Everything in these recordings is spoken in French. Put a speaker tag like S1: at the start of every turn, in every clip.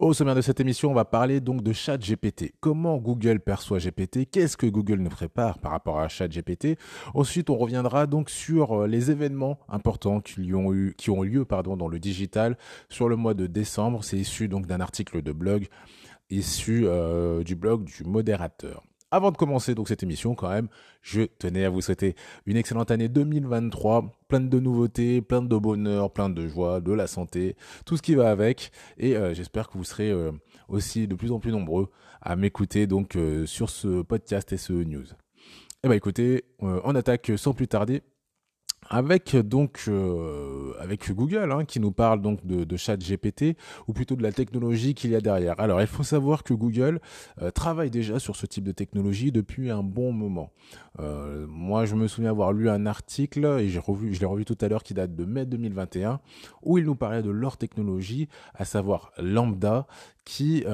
S1: Au sommaire de cette émission, on va parler donc de ChatGPT. Comment Google perçoit GPT Qu'est-ce que Google nous prépare par rapport à ChatGPT? Ensuite, on reviendra donc sur euh, les événements importants qui ont eu, lieu, dans le digital sur le mois de décembre. C'est issu donc d'un article de blog issu euh, du blog du modérateur. Avant de commencer donc cette émission, quand même, je tenais à vous souhaiter une excellente année 2023, pleine de nouveautés, plein de bonheur, plein de joie, de la santé, tout ce qui va avec. Et euh, j'espère que vous serez euh, aussi de plus en plus nombreux à m'écouter donc euh, sur ce podcast et ce news. Eh ben écoutez, on attaque sans plus tarder avec donc euh, avec Google hein, qui nous parle donc de, Chat GPT ou plutôt de la technologie qu'il y a derrière. Alors il faut savoir que Google euh, travaille déjà sur ce type de technologie depuis un bon moment. Euh, moi je me souviens avoir lu un article et j'ai revu, je l'ai revu tout à l'heure qui date de mai 2021 où il nous parlait de leur technologie, à savoir Lambda, qui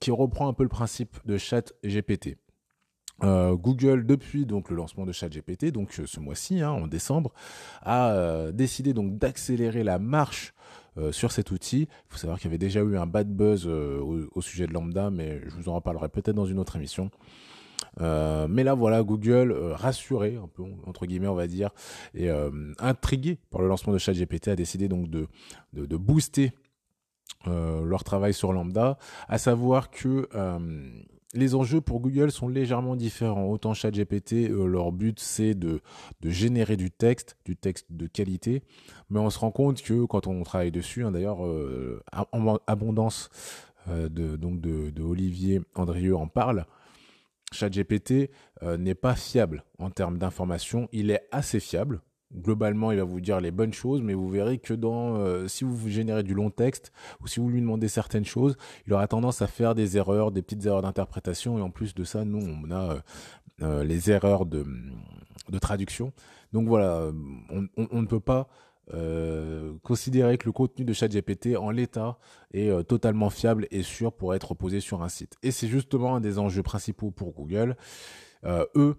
S1: qui reprend un peu le principe de Chat GPT. Euh, Google, depuis donc le lancement de ChatGPT, donc euh, ce mois-ci, hein, en décembre, a euh, décidé donc d'accélérer la marche sur cet outil. Il faut savoir qu'il y avait déjà eu un bad buzz au, sujet de Lambda, mais je vous en reparlerai peut-être dans une autre émission. mais là, voilà, Google, rassuré, entre guillemets, on va dire, et intrigué par le lancement de ChatGPT, a décidé donc de booster leur travail sur Lambda, à savoir que les enjeux pour Google sont légèrement différents. Autant ChatGPT, euh, leur but c'est de, générer du texte, du texte de qualité, mais on se rend compte que quand on travaille dessus, hein, d'ailleurs, euh, en abondance euh, de, donc de, de, Olivier Andrieux en parle, ChatGPT n'est pas fiable en termes d'information. Il est assez fiable, globalement, il va vous dire les bonnes choses, mais vous verrez que dans, euh, si vous générez du long texte ou si vous lui demandez certaines choses, il aura tendance à faire des erreurs, des petites erreurs d'interprétation. Et en plus de ça, nous, on a euh, euh, les erreurs de, de, traduction. Donc voilà, on, on, ne peut pas considérer que le contenu de ChatGPT en l'état est totalement fiable et sûr pour être posé sur un site. Et c'est justement un des enjeux principaux pour Google. eux,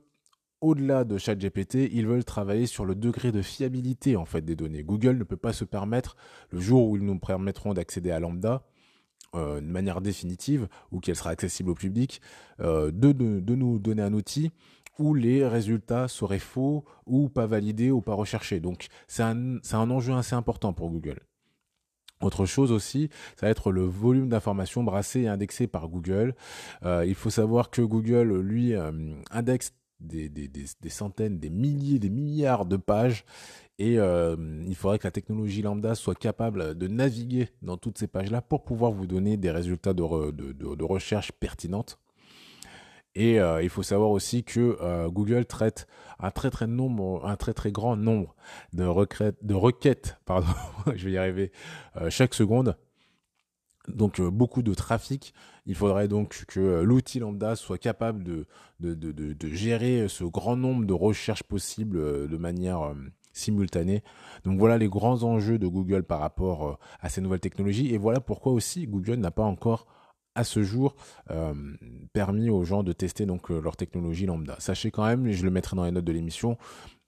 S1: au-delà de ChatGPT, ils veulent travailler sur le degré de fiabilité en fait des données. Google ne peut pas se permettre le jour où ils nous permettront d'accéder à Lambda euh, de manière définitive ou qu'elle sera accessible au public, euh, de, nous donner un outil où les résultats seraient faux ou pas validés ou pas recherchés. Donc c'est un, enjeu assez important pour Google. Autre chose aussi, ça va être le volume d'informations brassées et indexées par Google. Euh, il faut savoir que Google, lui, indexe des, des, des, centaines, des milliers, des milliards de pages. Et euh, il faudrait que la technologie lambda soit capable de naviguer dans toutes ces pages-là pour pouvoir vous donner des résultats de, de, de, recherche pertinentes. Et euh, il faut savoir aussi que euh, Google traite un très très nombre, un très très grand nombre de requêtes, de requêtes, pardon, je vais y arriver, chaque seconde donc euh, beaucoup de trafic. Il faudrait donc que euh, l'outil lambda soit capable de, de, de, de, gérer ce grand nombre de recherches possibles euh, de manière simultanée. Donc voilà les grands enjeux de Google par rapport à ces nouvelles technologies. Et voilà pourquoi aussi Google n'a pas encore à ce jour permis aux gens de tester donc leur technologie lambda. Sachez quand même, et je le mettrai dans les notes de l'émission,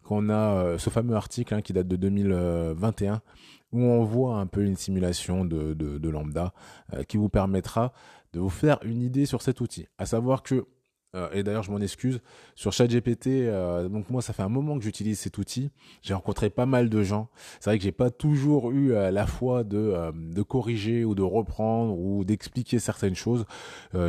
S1: qu'on a ce fameux article hein, qui date de 2021 où on voit un peu une simulation de, lambda euh, qui vous permettra de vous faire une idée sur cet outil. À savoir que euh, et d'ailleurs, je m'en excuse. Sur ChatGPT, euh, donc moi, ça fait un moment que j'utilise cet outil. J'ai rencontré pas mal de gens. C'est vrai que j'ai pas toujours eu euh, la foi de, de corriger ou de reprendre ou d'expliquer certaines choses.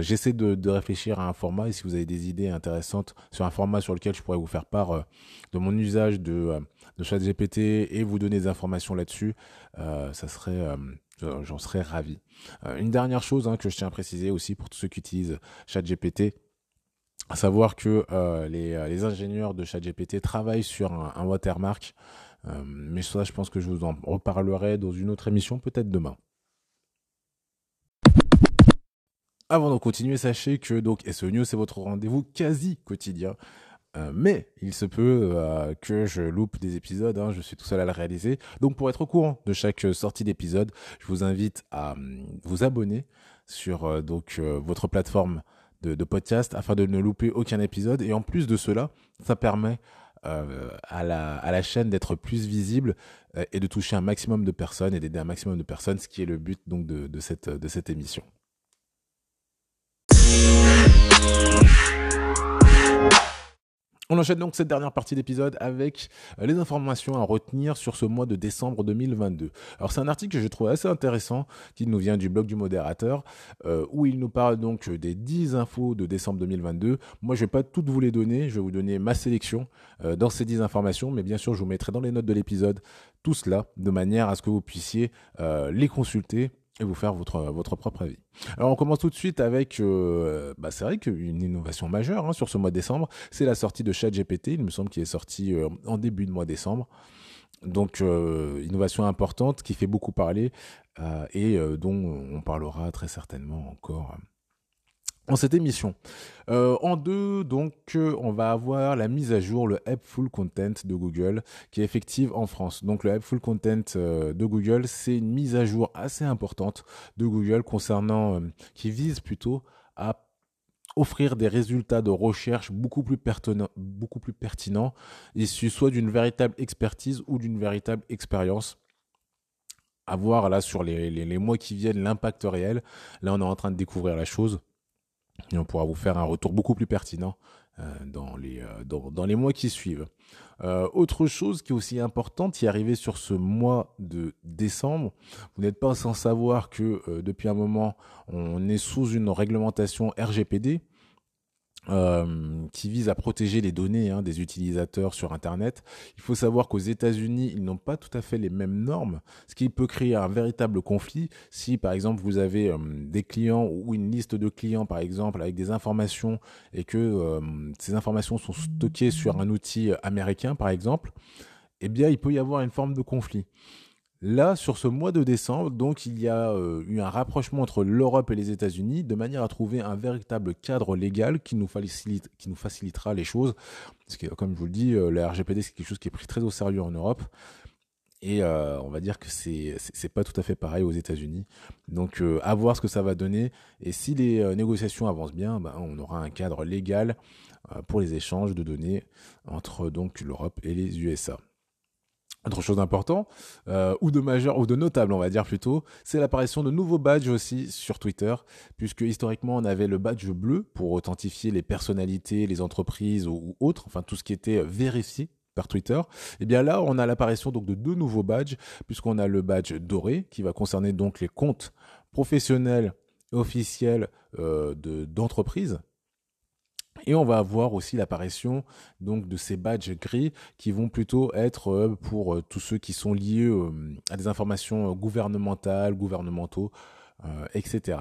S1: J'essaie de, de, réfléchir à un format et si vous avez des idées intéressantes sur un format sur lequel je pourrais vous faire part de mon usage de, de ChatGPT et vous donner des informations là-dessus, ça serait j'en serais ravi. une dernière chose hein, que je tiens à préciser aussi pour tous ceux qui utilisent ChatGPT, à savoir que euh, les, euh, les, ingénieurs de ChatGPT travaillent sur un, watermark, euh, mais ça, je pense que je vous en reparlerai dans une autre émission, peut-être demain. Avant de continuer, sachez que donc SEO News c'est votre rendez-vous quasi quotidien. mais il se peut que je loupe des épisodes, hein, je suis tout seul à le réaliser. Donc pour être au courant de chaque sortie d'épisode, je vous invite à vous abonner sur donc votre plateforme de, podcast afin de ne louper aucun épisode. Et en plus de cela, ça permet à, la, à la chaîne d'être plus visible et de toucher un maximum de personnes et d'aider un maximum de personnes, ce qui est le but donc de, de cette, de cette émission. On enchaîne donc cette dernière partie d'épisode avec euh, les informations à retenir sur ce mois de décembre 2022. Alors c'est un article que je trouve assez intéressant qui nous vient du blog du modérateur euh, où il nous parle donc des 10 infos de décembre 2022. Moi je vais pas toutes vous les donner, je vais vous donner ma sélection euh, dans ces 10 informations mais bien sûr je vous mettrai dans les notes de l'épisode tout cela de manière à ce que vous puissiez les consulter et vous faire votre, votre propre avis. Alors on commence tout de suite avec, euh, bah c'est vrai qu'une innovation majeure hein, sur ce mois de décembre, c'est la sortie de ChatGPT, il me semble qu'il est sorti euh, en début de mois de décembre. Donc euh, innovation importante qui fait beaucoup parler et dont on parlera très certainement encore en cette émission. Euh, en deux, donc, euh, on va avoir la mise à jour, le Helpful Content de Google, qui est effective en France. Donc, le Helpful Content euh, de Google, c'est une mise à jour assez importante de Google concernant, qui vise plutôt à offrir des résultats de recherche beaucoup plus, pertinents, beaucoup plus pertinents, issus soit d'une véritable expertise ou d'une véritable expérience à voir là sur les, mois qui viennent l'impact réel. Là, on est en train de découvrir la chose et on pourra vous faire un retour beaucoup plus pertinent euh, dans, les, euh, dans, les mois qui suivent. Euh, autre chose qui est aussi importante, y arriver sur ce mois de décembre, vous n'êtes pas sans savoir que depuis un moment, on est sous une réglementation RGPD, euh, qui vise à protéger les données hein, des utilisateurs sur Internet. Il faut savoir qu'aux États-Unis, ils n'ont pas tout à fait les mêmes normes, ce qui peut créer un véritable conflit. Si, par exemple, vous avez euh, des clients ou une liste de clients, par exemple, avec des informations et que euh, ces informations sont stockées sur un outil américain, par exemple, eh bien, il peut y avoir une forme de conflit. Là, sur ce mois de décembre, donc, il y a euh, eu un rapprochement entre l'Europe et les États-Unis de manière à trouver un véritable cadre légal qui nous, facilitera les choses. Parce que, comme je vous le dis, euh, la RGPD, c'est quelque chose qui est pris très au sérieux en Europe. Et euh, on va dire que c'est c'est pas tout à fait pareil aux États-Unis. Donc à voir ce que ça va donner. Et si les négociations avancent bien, ben, on aura un cadre légal pour les échanges de données entre donc l'Europe et les USA. Autre chose d'important, euh, ou de majeur, ou de notable, on va dire plutôt, c'est l'apparition de nouveaux badges aussi sur Twitter, puisque historiquement on avait le badge bleu pour authentifier les personnalités, les entreprises ou, autres, enfin tout ce qui était vérifié par Twitter. Et eh bien là, on a l'apparition donc de deux nouveaux badges, puisqu'on a le badge doré qui va concerner donc les comptes professionnels officiels euh, d'entreprises et on va avoir aussi l'apparition donc de ces badges gris qui vont plutôt être euh, pour euh, tous ceux qui sont liés euh, à des informations gouvernementales, gouvernementaux, etc.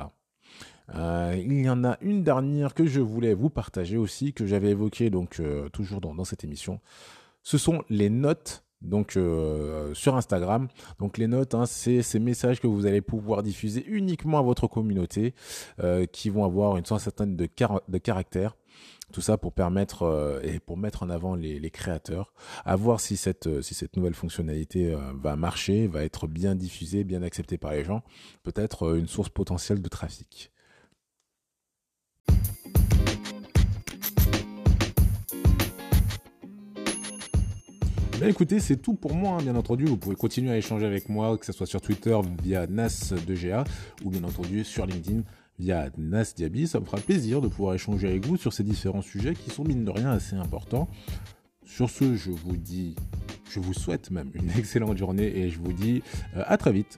S1: il y en a une dernière que je voulais vous partager aussi, que j'avais évoqué donc toujours dans, cette émission. Ce sont les notes donc sur Instagram. Donc les notes, hein, c'est ces messages que vous allez pouvoir diffuser uniquement à votre communauté, qui vont avoir une centaine de. Tout ça pour permettre euh, et pour mettre en avant les, créateurs, à voir si cette, euh, si cette nouvelle fonctionnalité euh, va marcher, va être bien diffusée, bien acceptée par les gens, peut-être une source potentielle de trafic. Bien écoutez, c'est tout pour moi, hein, bien entendu. Vous pouvez continuer à échanger avec moi, que ce soit sur Twitter via NAS2GA ou bien entendu sur LinkedIn via Nas Diaby. Ça me fera plaisir de pouvoir échanger avec vous sur ces différents sujets qui sont mine de rien assez importants. Sur ce, je vous dis, je vous souhaite même une excellente journée et je vous dis euh, à très vite.